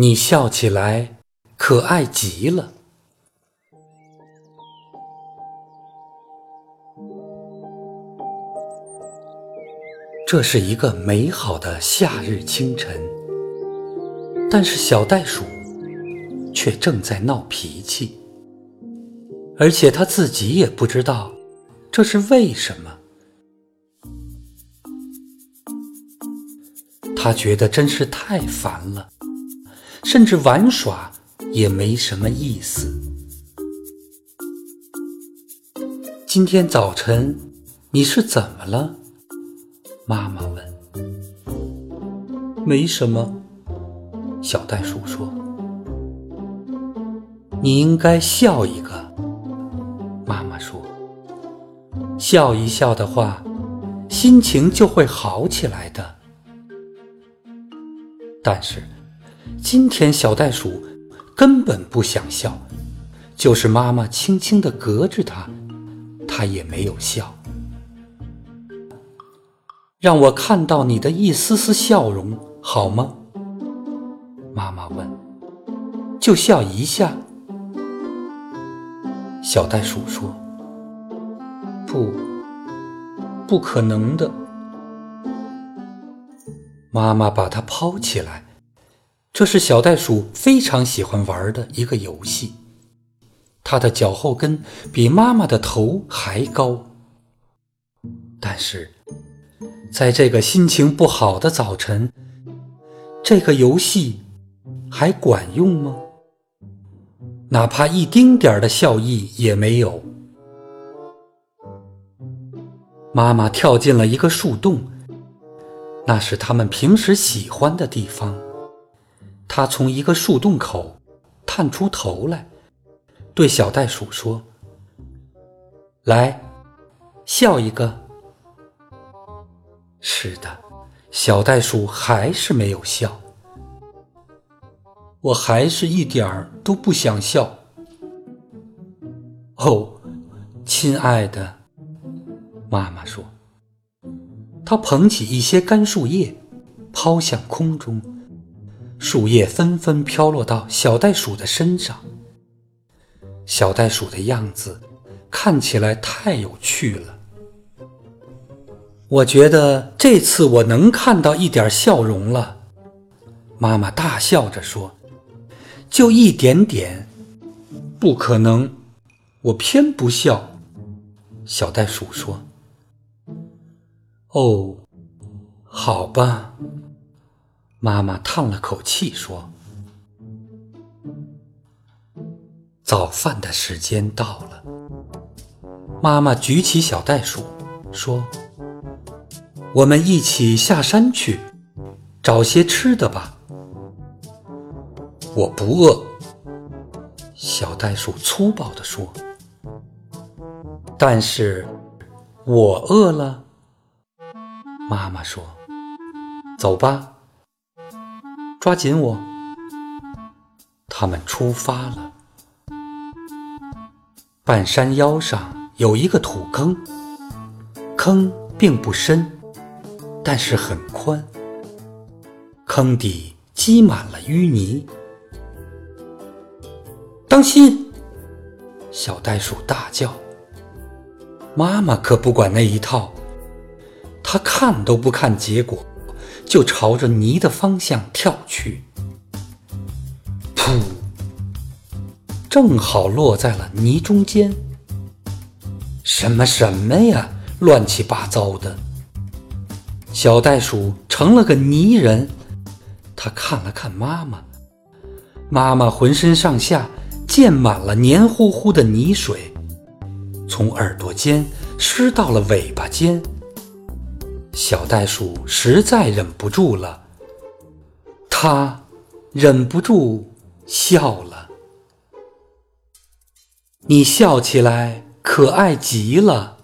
你笑起来可爱极了。这是一个美好的夏日清晨，但是小袋鼠却正在闹脾气，而且他自己也不知道这是为什么。他觉得真是太烦了。甚至玩耍也没什么意思。今天早晨你是怎么了？妈妈问。没什么，小袋鼠说。你应该笑一个，妈妈说。笑一笑的话，心情就会好起来的。但是。今天小袋鼠根本不想笑，就是妈妈轻轻地隔着它，它也没有笑。让我看到你的一丝丝笑容好吗？妈妈问。就笑一下。小袋鼠说：“不，不可能的。”妈妈把它抛起来。这是小袋鼠非常喜欢玩的一个游戏。它的脚后跟比妈妈的头还高。但是，在这个心情不好的早晨，这个游戏还管用吗？哪怕一丁点儿的笑意也没有。妈妈跳进了一个树洞，那是他们平时喜欢的地方。他从一个树洞口探出头来，对小袋鼠说：“来，笑一个。”是的，小袋鼠还是没有笑。我还是一点儿都不想笑。哦，亲爱的，妈妈说。她捧起一些干树叶，抛向空中。树叶纷纷飘落到小袋鼠的身上。小袋鼠的样子看起来太有趣了。我觉得这次我能看到一点笑容了。妈妈大笑着说：“就一点点，不可能，我偏不笑。”小袋鼠说：“哦，好吧。”妈妈叹了口气说：“早饭的时间到了。”妈妈举起小袋鼠说：“我们一起下山去，找些吃的吧。”我不饿。”小袋鼠粗暴地说。“但是，我饿了。”妈妈说：“走吧。”抓紧我！他们出发了。半山腰上有一个土坑，坑并不深，但是很宽。坑底积满了淤泥。当心！小袋鼠大叫。妈妈可不管那一套，她看都不看结果。就朝着泥的方向跳去，噗！正好落在了泥中间。什么什么呀，乱七八糟的！小袋鼠成了个泥人。他看了看妈妈，妈妈浑身上下溅满了黏糊糊的泥水，从耳朵尖湿到了尾巴尖。小袋鼠实在忍不住了，它忍不住笑了。你笑起来可爱极了。